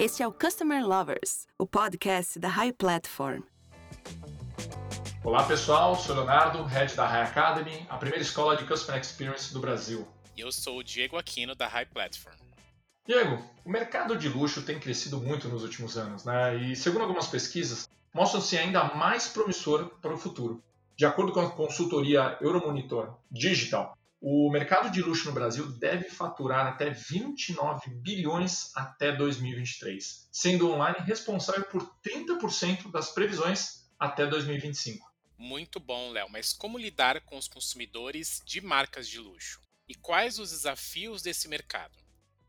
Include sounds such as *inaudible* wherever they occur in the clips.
Este é o Customer Lovers, o podcast da High Platform. Olá pessoal, sou Leonardo, head da High Academy, a primeira escola de Customer Experience do Brasil. E eu sou o Diego Aquino da High Platform. Diego, o mercado de luxo tem crescido muito nos últimos anos, né? E segundo algumas pesquisas, mostram-se ainda mais promissor para o futuro. De acordo com a consultoria Euromonitor Digital, o mercado de luxo no Brasil deve faturar até 29 bilhões até 2023, sendo online responsável por 30% das previsões até 2025. Muito bom, Léo, mas como lidar com os consumidores de marcas de luxo? E quais os desafios desse mercado?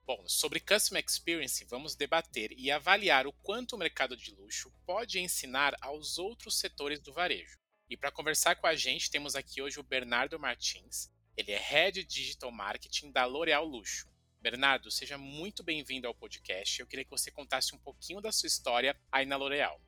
Bom, sobre Customer Experience, vamos debater e avaliar o quanto o mercado de luxo pode ensinar aos outros setores do varejo. E para conversar com a gente, temos aqui hoje o Bernardo Martins, ele é Head Digital Marketing da L'Oréal Luxo. Bernardo, seja muito bem-vindo ao podcast. Eu queria que você contasse um pouquinho da sua história aí na L'Oréal.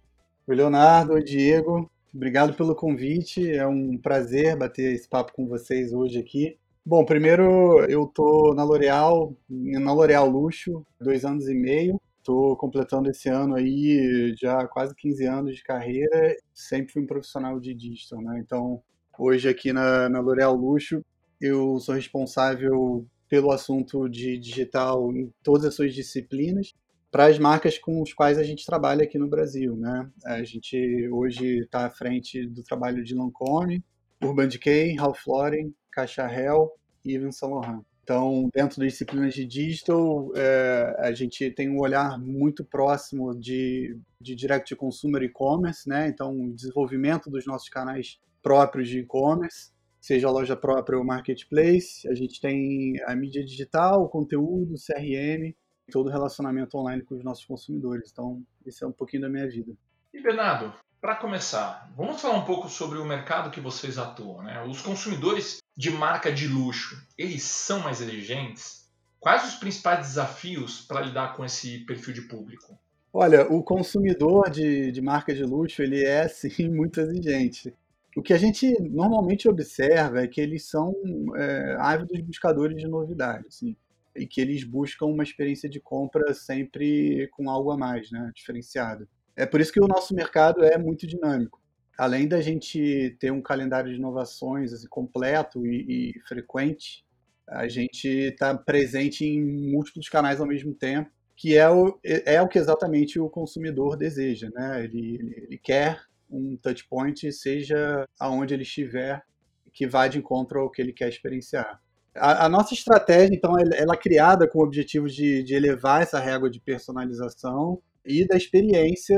Oi, Leonardo. Oi, Diego. Obrigado pelo convite. É um prazer bater esse papo com vocês hoje aqui. Bom, primeiro eu tô na L'Oréal, na L'Oréal Luxo, dois anos e meio. Estou completando esse ano aí já quase 15 anos de carreira. Sempre fui um profissional de digital, né? Então, hoje aqui na, na L'Oréal Luxo, eu sou responsável pelo assunto de digital em todas as suas disciplinas para as marcas com as quais a gente trabalha aqui no Brasil, né? A gente hoje está à frente do trabalho de Lancôme, Urban Decay, Ralph Lauren, Caixa Hell e Yves Saint Laurent. Então, dentro das disciplinas de digital, é, a gente tem um olhar muito próximo de, de direct to consumer e-commerce, né? Então, desenvolvimento dos nossos canais próprios de e-commerce seja a loja própria ou marketplace. A gente tem a mídia digital, o conteúdo, o CRM, todo o relacionamento online com os nossos consumidores. Então, esse é um pouquinho da minha vida. E Bernardo, para começar, vamos falar um pouco sobre o mercado que vocês atuam. Né? Os consumidores de marca de luxo, eles são mais exigentes? Quais os principais desafios para lidar com esse perfil de público? Olha, o consumidor de, de marca de luxo, ele é, *laughs* sim, muito exigente. O que a gente normalmente observa é que eles são é, ávidos buscadores de novidade, assim, e que eles buscam uma experiência de compra sempre com algo a mais, né, diferenciado. É por isso que o nosso mercado é muito dinâmico. Além da gente ter um calendário de inovações assim, completo e, e frequente, a gente está presente em múltiplos canais ao mesmo tempo, que é o, é o que exatamente o consumidor deseja. Né? Ele, ele, ele quer um touch point, seja aonde ele estiver, que vá de encontro ao que ele quer experienciar. A, a nossa estratégia, então, ela, ela é criada com o objetivo de, de elevar essa régua de personalização e da experiência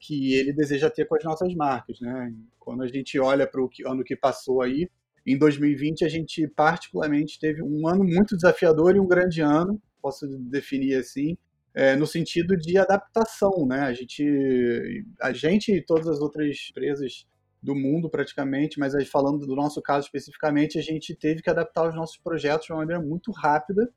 que ele deseja ter com as nossas marcas, né? Quando a gente olha para o ano que passou aí, em 2020 a gente particularmente teve um ano muito desafiador e um grande ano, posso definir assim, é, no sentido de adaptação, né? A gente, a gente e todas as outras empresas do mundo praticamente, mas aí falando do nosso caso especificamente, a gente teve que adaptar os nossos projetos de uma maneira muito rápida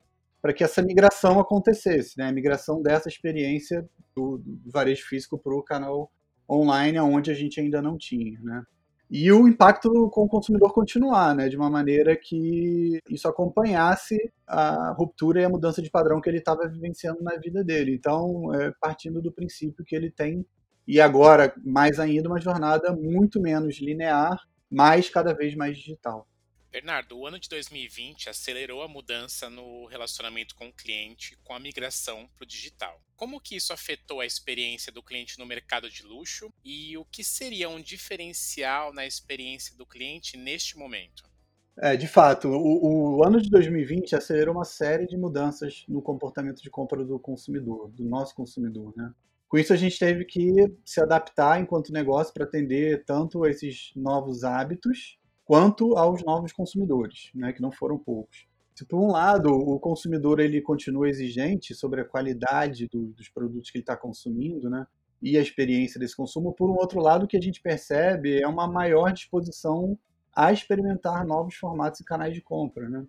para que essa migração acontecesse, né? A migração dessa experiência do, do varejo físico para o canal online, onde a gente ainda não tinha, né? E o impacto com o consumidor continuar, né, de uma maneira que isso acompanhasse a ruptura e a mudança de padrão que ele estava vivenciando na vida dele. Então, é, partindo do princípio que ele tem, e agora mais ainda, uma jornada muito menos linear, mas cada vez mais digital. Bernardo, o ano de 2020 acelerou a mudança no relacionamento com o cliente com a migração para o digital. Como que isso afetou a experiência do cliente no mercado de luxo e o que seria um diferencial na experiência do cliente neste momento? É, de fato, o, o, ano de 2020 acelerou uma série de mudanças no comportamento de compra do consumidor, do nosso consumidor, né? Com isso, a gente teve que se adaptar enquanto negócio para atender tanto esses novos hábitos quanto aos novos consumidores, né, que não foram poucos. Se por um lado o consumidor ele continua exigente sobre a qualidade do, dos produtos que ele está consumindo, né, e a experiência desse consumo, por um outro lado o que a gente percebe é uma maior disposição a experimentar novos formatos e canais de compra, né.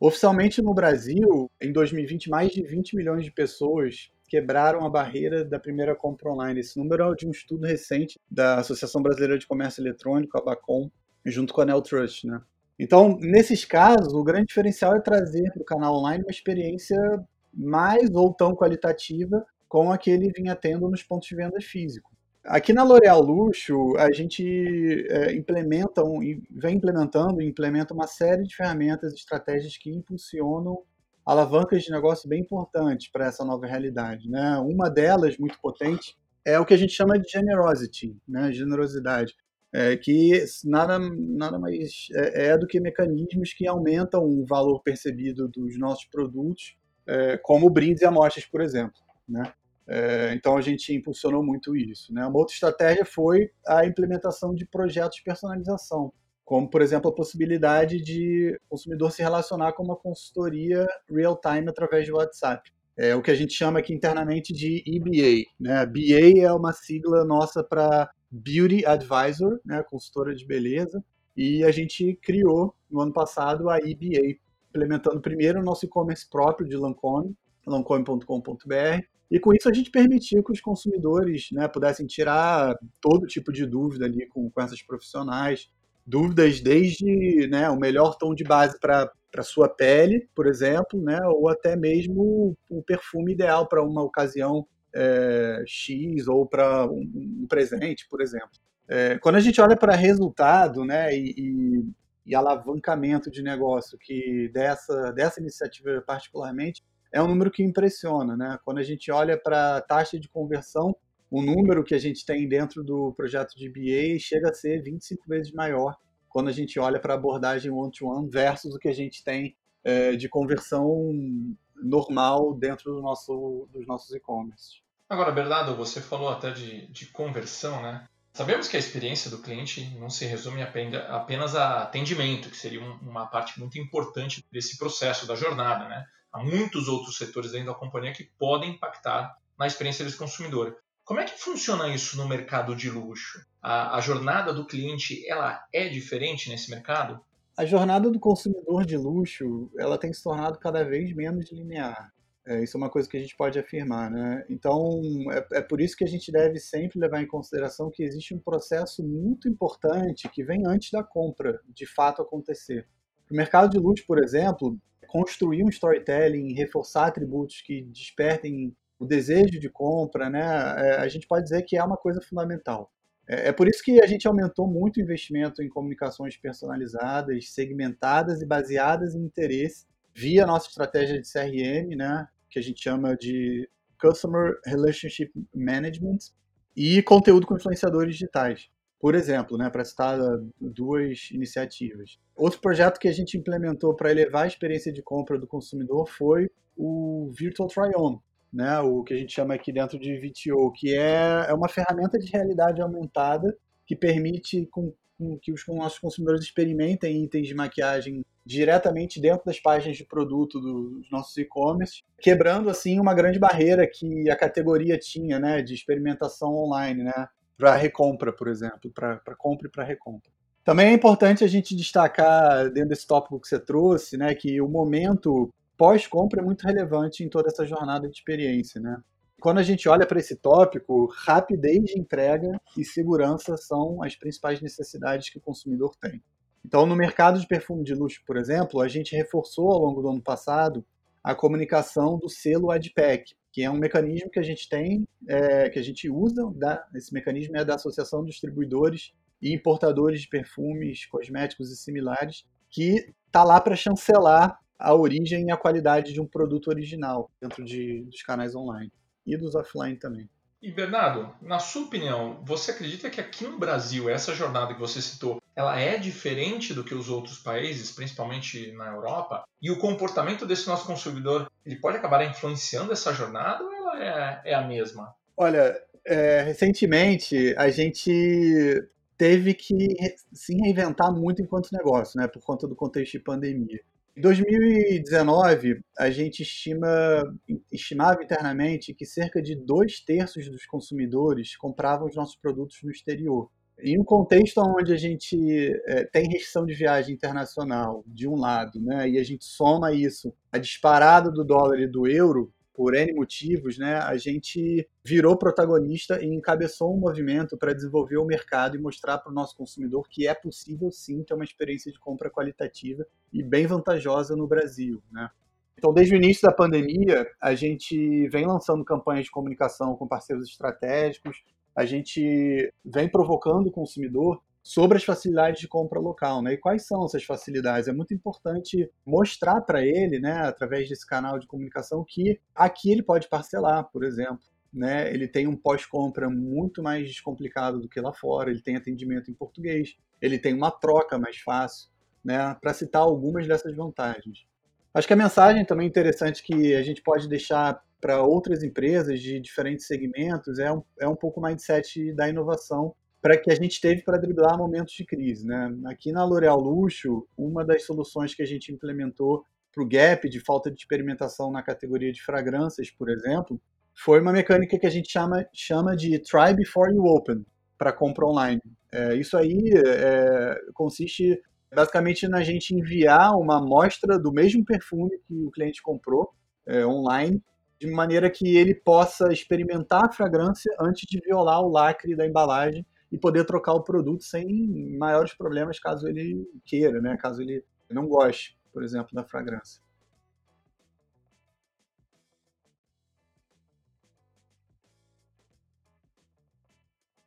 Oficialmente no Brasil, em 2020, mais de 20 milhões de pessoas quebraram a barreira da primeira compra online. Esse número é de um estudo recente da Associação Brasileira de Comércio Eletrônico, a Bacom, junto com a Neltrust, né? Então, nesses casos, o grande diferencial é trazer para o canal online uma experiência mais ou tão qualitativa com a que ele vinha tendo nos pontos de venda físicos. Aqui na L'Oréal Luxo, a gente é, implementa, um, vem implementando e implementa uma série de ferramentas e estratégias que impulsionam alavancas de negócio bem importantes para essa nova realidade. Né? Uma delas, muito potente, é o que a gente chama de generosity, né? generosidade, é, que nada, nada mais é, é, do que mecanismos que aumentam o valor percebido dos nossos produtos, é, como brindes e amostras, por exemplo. Né? É, então a gente impulsionou muito isso. Né? Uma outra estratégia foi a implementação de projetos de personalização, como por exemplo a possibilidade de o consumidor se relacionar com uma consultoria real-time através de WhatsApp. É o que a gente chama aqui internamente de EBA. Né? BA é uma sigla nossa para Beauty Advisor, né? consultora de beleza, e a gente criou no ano passado a EBA, implementando primeiro o nosso e-commerce próprio de Lancome, lancome.com.br, e com isso a gente permitiu que os consumidores né, pudessem tirar todo tipo de dúvida ali com, com essas profissionais. Dúvidas desde né, o melhor tom de base para para sua pele, por exemplo, né, ou até mesmo o perfume ideal para uma ocasião é, X ou para um, um, presente, por exemplo. É, quando a gente olha para resultado, né, e, e, e, alavancamento de negócio que dessa dessa iniciativa particularmente, é um número que impressiona, né? Quando a gente olha para a taxa de conversão, o número que a gente tem dentro do projeto de BA chega a ser 25 vezes maior quando a gente olha para a abordagem one-to-one versus o que a gente tem é, de conversão normal dentro do nosso, dos nossos e-commerce. Agora, Bernardo, você falou até de, de conversão, né? Sabemos que a experiência do cliente não se resume apenas a atendimento, que seria uma parte muito importante desse processo da jornada, né? há muitos outros setores dentro da companhia que podem impactar na experiência desse consumidor. Como é que funciona isso no mercado de luxo? A, a, jornada do cliente ela é diferente nesse mercado? A jornada do consumidor de luxo ela tem se tornado cada vez menos linear. É, isso é uma coisa que a gente pode afirmar, né? Então é, é por isso que a gente deve sempre levar em consideração que existe um processo muito importante que vem antes da compra de fato acontecer. O mercado de luxo, por exemplo, construir um storytelling, reforçar atributos que despertem o desejo de compra, né, é, a gente pode dizer que é uma coisa fundamental. É, é por isso que a gente aumentou muito o investimento em comunicações personalizadas, segmentadas e baseadas em interesse, via nossa estratégia de CRM, né, que a gente chama de Customer Relationship Management, e conteúdo com influenciadores digitais por exemplo, né, para citar duas iniciativas. Outro projeto que a gente implementou para elevar a experiência de compra do consumidor foi o Virtual Try-On, né, o que a gente chama aqui dentro de VTO, que é, é uma ferramenta de realidade aumentada que permite com, com que os nossos consumidores experimentem itens de maquiagem diretamente dentro das páginas de produto dos nossos e-commerce, quebrando assim uma grande barreira que a categoria tinha, né, de experimentação online, né? para recompra, por exemplo, para compra e para recompra. Também é importante a gente destacar, dentro desse tópico que você trouxe, né, que o momento pós-compra é muito relevante em toda essa jornada de experiência. Né? Quando a gente olha para esse tópico, rapidez de entrega e segurança são as principais necessidades que o consumidor tem. Então, no mercado de perfume de luxo, por exemplo, a gente reforçou ao longo do ano passado a comunicação do selo AdPack, que é um mecanismo que a gente tem, é, que a gente usa, da, esse mecanismo é da Associação de Distribuidores e Importadores de Perfumes, Cosméticos e Similares, que está lá para chancelar a origem e a qualidade de um produto original dentro de, dos canais online e dos offline também. E Bernardo, na sua opinião, você acredita que aqui no Brasil essa jornada que você citou, ela é diferente do que os outros países, principalmente na Europa? E o comportamento desse nosso consumidor, ele pode acabar influenciando essa jornada ou ela é, é a mesma? Olha, é, recentemente a gente teve que se reinventar muito enquanto negócio, né, por conta do contexto de pandemia. Em 2019, a gente estima, estimava internamente que cerca de dois terços dos consumidores compravam os nossos produtos no exterior. Em um contexto onde a gente é, tem restrição de viagem internacional, de um lado, né, e a gente soma isso a disparada do dólar e do euro, por N motivos, né, a gente virou protagonista e encabeçou um movimento para desenvolver o mercado e mostrar para o nosso consumidor que é possível sim ter uma experiência de compra qualitativa e bem vantajosa no Brasil. Né? Então, desde o início da pandemia, a gente vem lançando campanhas de comunicação com parceiros estratégicos, a gente vem provocando o consumidor sobre as facilidades de compra local, né? E quais são essas facilidades? É muito importante mostrar para ele, né, através desse canal de comunicação, que aqui ele pode parcelar, por exemplo. Né, ele tem um pós-compra muito mais descomplicado do que lá fora, ele tem atendimento em português, ele tem uma troca mais fácil, né, para citar algumas dessas vantagens. Acho que a mensagem também interessante que a gente pode deixar para outras empresas de diferentes segmentos é um, é um pouco o mindset da inovação para que a gente teve para driblar momentos de crise. Né? Aqui na L'Oréal Luxo, uma das soluções que a gente implementou para o gap de falta de experimentação na categoria de fragrâncias, por exemplo, foi uma mecânica que a gente chama, chama de Try Before You Open para compra online. É, isso aí é, consiste basicamente na gente enviar uma amostra do mesmo perfume que o cliente comprou é, online, de maneira que ele possa experimentar a fragrância antes de violar o lacre da embalagem e poder trocar o produto sem maiores problemas caso ele queira, né? caso ele não goste, por exemplo, da fragrância.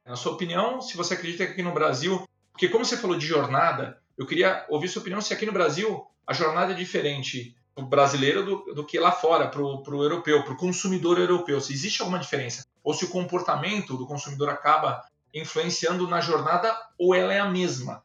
Na sua opinião, se você acredita que aqui no Brasil, porque como você falou de jornada, eu queria ouvir sua opinião se aqui no Brasil a jornada é diferente para o brasileiro do, do, que lá fora, para o europeu, para o consumidor europeu. Se existe alguma diferença? Ou se o comportamento do consumidor acaba influenciando na jornada ou ela é a mesma.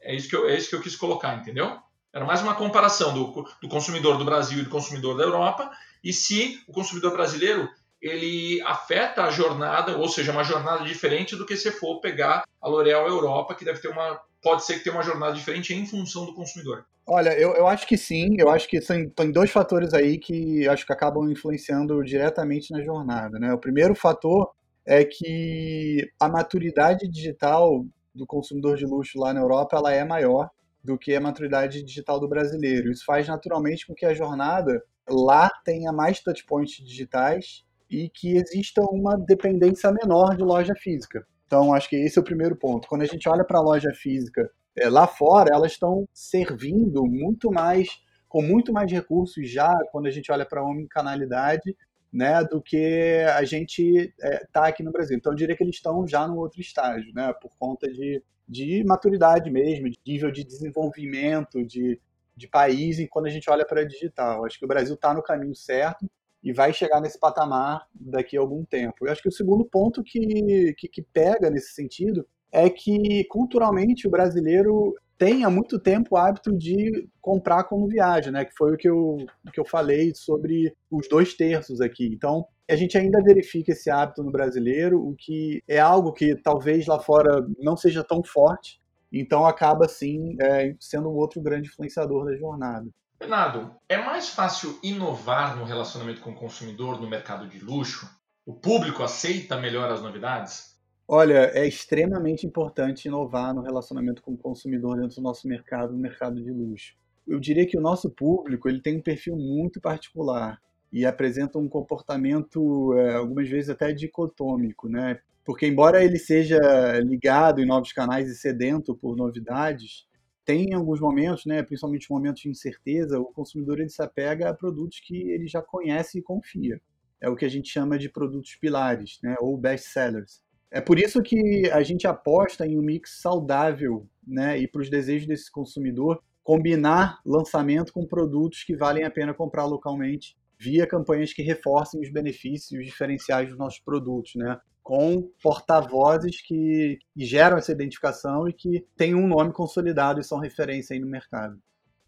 É isso que eu, é isso que eu quis colocar, entendeu? Era mais uma comparação do, do consumidor do Brasil e do consumidor da Europa e se o consumidor brasileiro ele afeta a jornada, ou seja, uma jornada diferente do que se for pegar a L'Oréal Europa, que deve ter uma pode ser que tenha uma jornada diferente em função do consumidor. Olha, eu, eu acho que sim, eu acho que tem, tem dois fatores aí que acho que acabam influenciando diretamente na jornada. Né? O primeiro fator é que a maturidade digital do consumidor de luxo lá na Europa ela é maior do que a maturidade digital do brasileiro. Isso faz naturalmente com que a jornada lá tenha mais touchpoints digitais e que exista uma dependência menor de loja física. Então, acho que esse é o primeiro ponto. Quando a gente olha para a loja física é, lá fora, elas estão servindo muito mais, com muito mais recursos já, quando a gente olha para a omnicanalidade, né, do que a gente está é, tá aqui no Brasil. Então, eu diria que eles estão já no outro estágio, né, por conta de, de maturidade mesmo, de nível de desenvolvimento de, de país, quando a gente olha para digital. Acho que o Brasil está no caminho certo e vai chegar nesse patamar daqui a algum tempo. Eu acho que o segundo ponto que, que, que pega nesse sentido é que, culturalmente, o brasileiro tem há muito tempo o hábito de comprar como viagem, né? Que foi o que eu, que eu falei sobre os dois terços aqui. Então, a gente ainda verifica esse hábito no brasileiro, o que é algo que talvez lá fora não seja tão forte, então acaba sim é, sendo um outro grande influenciador da jornada. Bernardo, é mais fácil inovar no relacionamento com o consumidor no mercado de luxo? O público aceita melhor as novidades? Olha, é extremamente importante inovar no relacionamento com o consumidor dentro do nosso mercado, no mercado de luxo. Eu diria que o nosso público ele tem um perfil muito particular e apresenta um comportamento é, algumas vezes até dicotômico, né? Porque embora ele seja ligado em novos canais e sedento por novidades, tem alguns momentos, né, principalmente momentos de incerteza, o consumidor ele se apega a produtos que ele já conhece e confia. É o que a gente chama de produtos pilares, né, ou best sellers. É por isso que a gente aposta em um mix saudável, né? E para os desejos desse consumidor, combinar lançamento com produtos que valem a pena comprar localmente via campanhas que reforcem os benefícios e os diferenciais dos nossos produtos, né? Com porta-vozes que, geram essa identificação e que têm um nome consolidado e são referência aí no mercado.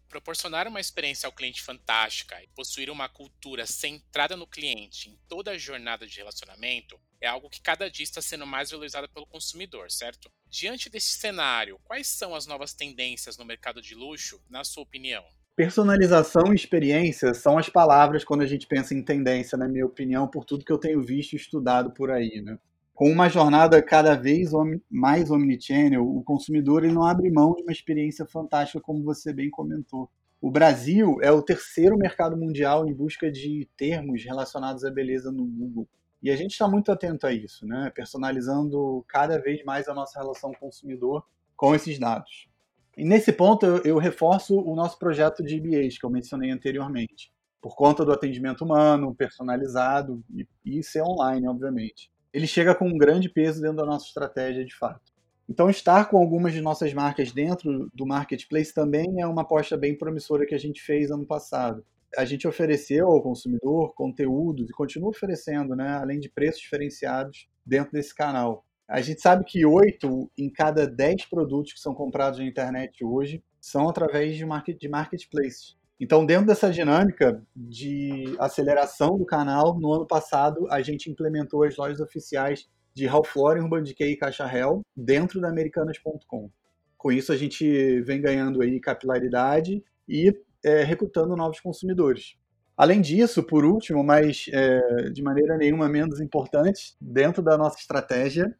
Proporcionar uma experiência ao cliente fantástica e possuir uma cultura centrada no cliente em toda a jornada de relacionamento é algo que cada dia está sendo mais valorizado pelo consumidor, certo? Diante desse cenário, quais são as novas tendências no mercado de luxo, na sua opinião? Personalização e experiência são as palavras quando a gente pensa em tendência, na minha opinião, por tudo que eu tenho visto e estudado por aí, né? Com uma jornada cada vez mais omnichannel, o consumidor ele não abre mão de uma experiência fantástica, como você bem comentou. O Brasil é o terceiro mercado mundial em busca de termos relacionados à beleza no Google. E a gente está muito atento a isso, né? personalizando cada vez mais a nossa relação consumidor com esses dados. E nesse ponto eu, eu reforço o nosso projeto de IBAs, que eu mencionei anteriormente, por conta do atendimento humano, personalizado e, e ser online, obviamente. Ele chega com um grande peso dentro da nossa estratégia de fato. Então, estar com algumas de nossas marcas dentro do marketplace também é uma aposta bem promissora que a gente fez ano passado. A gente ofereceu ao consumidor conteúdos e continua oferecendo, né, além de preços diferenciados dentro desse canal. A gente sabe que 8 em cada 10 produtos que são comprados na internet hoje são através de, market, de marketplace. Então, dentro dessa dinâmica de aceleração do canal, no ano passado a gente implementou as lojas oficiais de Ralph Lauren, Urban Decay e Caixa Real dentro da Americanas.com. Com isso, a gente vem ganhando aí capilaridade e é, recrutando novos consumidores. Além disso, por último, mas é, de maneira nenhuma menos importante, dentro da nossa estratégia,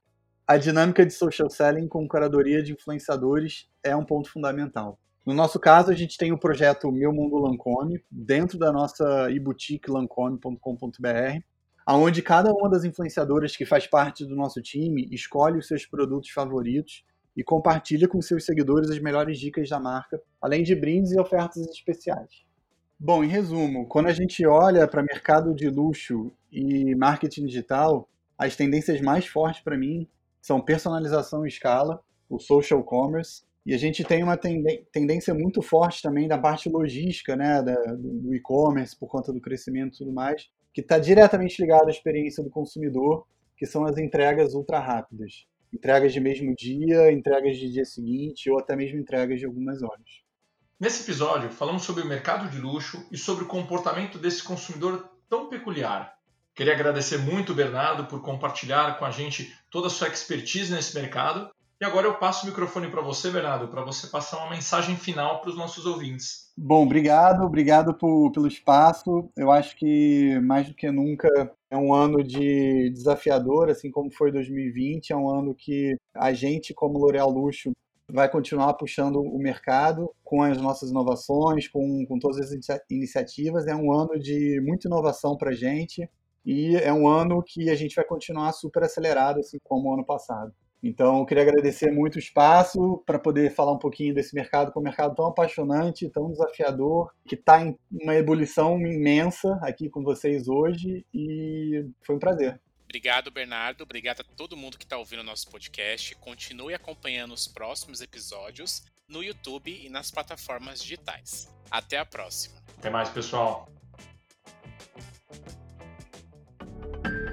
a dinâmica de social selling com curadoria de influenciadores é um ponto fundamental. No nosso caso, a gente tem o projeto Meu Mundo Lancome, dentro da nossa e-boutique lancome.com.br, onde cada uma das influenciadoras que faz parte do nosso time escolhe os seus produtos favoritos e compartilha com seus seguidores as melhores dicas da marca, além de brindes e ofertas especiais. Bom, em resumo, quando a gente olha para mercado de luxo e marketing digital, as tendências mais fortes para mim são personalização e escala, o social commerce, e a gente tem uma tendência muito forte também da parte logística, né, da, do e-commerce, por conta do crescimento e tudo mais, que está diretamente ligado à experiência do consumidor, que são as entregas ultra rápidas. Entregas de mesmo dia, entregas de dia seguinte, ou até mesmo entregas de algumas horas. Nesse episódio, falamos sobre o mercado de luxo e sobre o comportamento desse consumidor tão peculiar, Queria agradecer muito, Bernardo, por compartilhar com a gente toda a sua expertise nesse mercado. E agora eu passo o microfone para você, Bernardo, para você passar uma mensagem final para os nossos ouvintes. Bom, obrigado, obrigado por, pelo espaço. Eu acho que mais do que nunca é um ano de desafiador, assim como foi 2020. É um ano que a gente, como L'Oréal Luxo, vai continuar puxando o mercado com as nossas inovações, com, com todas as iniciativas. É um ano de muita inovação para a gente e é um ano que a gente vai continuar super acelerado, assim como o ano passado. Então, eu queria agradecer muito o espaço para poder falar um pouquinho desse mercado, que é um mercado tão apaixonante, tão desafiador, que está em uma ebulição imensa aqui com vocês hoje e foi um prazer. Obrigado, Bernardo. Obrigado a todo mundo que está ouvindo o nosso podcast. Continue acompanhando os próximos episódios no YouTube e nas plataformas digitais. Até a próxima. Até mais, pessoal.